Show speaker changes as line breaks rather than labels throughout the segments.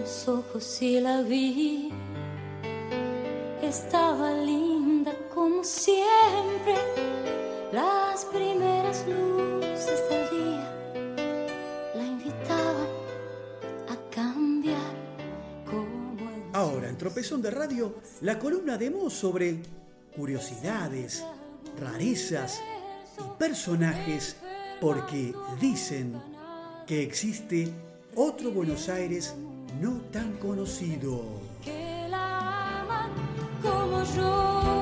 los ojos y la vi. Estaba linda como siempre, las primeras luces del día la invitaban a cambiar como el
Ahora, en Tropezón de Radio, la columna de Mo sobre curiosidades, rarezas y personajes porque dicen que existe otro Buenos Aires no tan conocido.
que la aman como yo,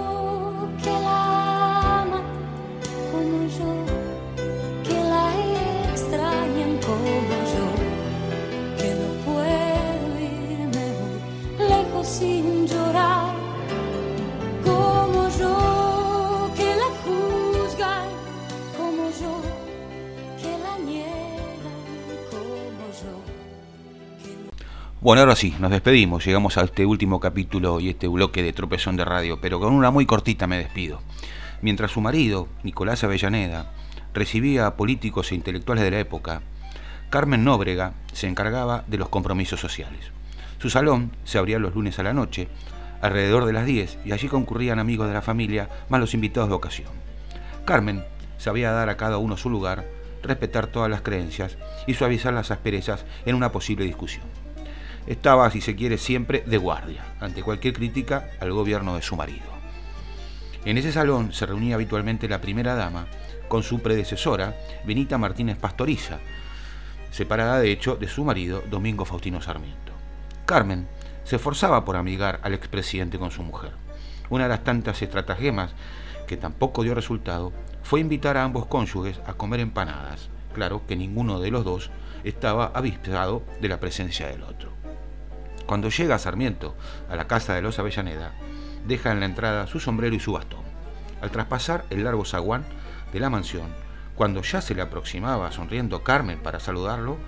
Bueno, ahora sí, nos despedimos. Llegamos a este último capítulo y este bloque de tropezón de radio, pero con una muy cortita me despido. Mientras su marido, Nicolás Avellaneda, recibía a políticos e intelectuales de la época, Carmen Nóbrega se encargaba de los compromisos sociales. Su salón se abría los lunes a la noche, alrededor de las 10, y allí concurrían amigos de la familia, más los invitados de ocasión. Carmen sabía dar a cada uno su lugar, respetar todas las creencias y suavizar las asperezas en una posible discusión estaba, si se quiere, siempre de guardia ante cualquier crítica al gobierno de su marido. En ese salón se reunía habitualmente la primera dama con su predecesora, Benita Martínez Pastoriza, separada de hecho de su marido, Domingo Faustino Sarmiento. Carmen se esforzaba por amigar al expresidente con su mujer. Una de las tantas estratagemas que tampoco dio resultado fue invitar a ambos cónyuges a comer empanadas. Claro que ninguno de los dos estaba avispado de la presencia del otro. Cuando llega Sarmiento a la casa de los Avellaneda, deja en la entrada su sombrero y su bastón. Al traspasar el largo zaguán de la mansión, cuando ya se le aproximaba sonriendo Carmen para saludarlo,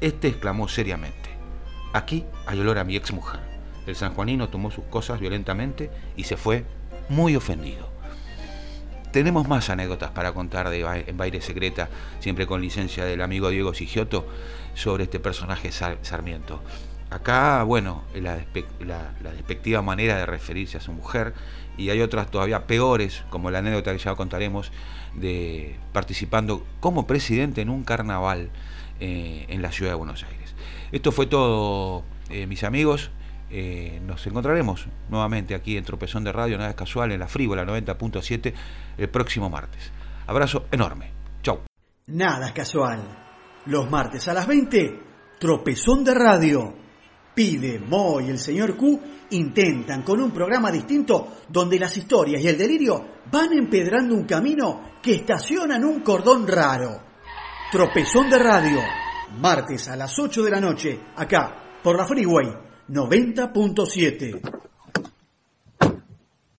este exclamó seriamente: Aquí hay olor a mi ex mujer. El sanjuanino tomó sus cosas violentamente y se fue muy ofendido. Tenemos más anécdotas para contar de, en Baile Secreta, siempre con licencia del amigo Diego Sigioto, sobre este personaje Sar Sarmiento. Acá, bueno, la, despectiva manera de referirse a su mujer y hay otras todavía peores, como la anécdota que ya contaremos, de participando como presidente en un carnaval eh, en la ciudad de Buenos Aires. Esto fue todo, eh, mis amigos. Eh, nos encontraremos nuevamente aquí en Tropezón de Radio, nada es casual, en la Frívola 90.7 el próximo martes. Abrazo enorme. Chau.
Nada es casual. Los martes a las 20, Tropezón de Radio. Pide, Mo y el señor Q intentan con un programa distinto donde las historias y el delirio van empedrando un camino que estaciona en un cordón raro. Tropezón de radio, martes a las 8 de la noche, acá, por la Freeway 90.7.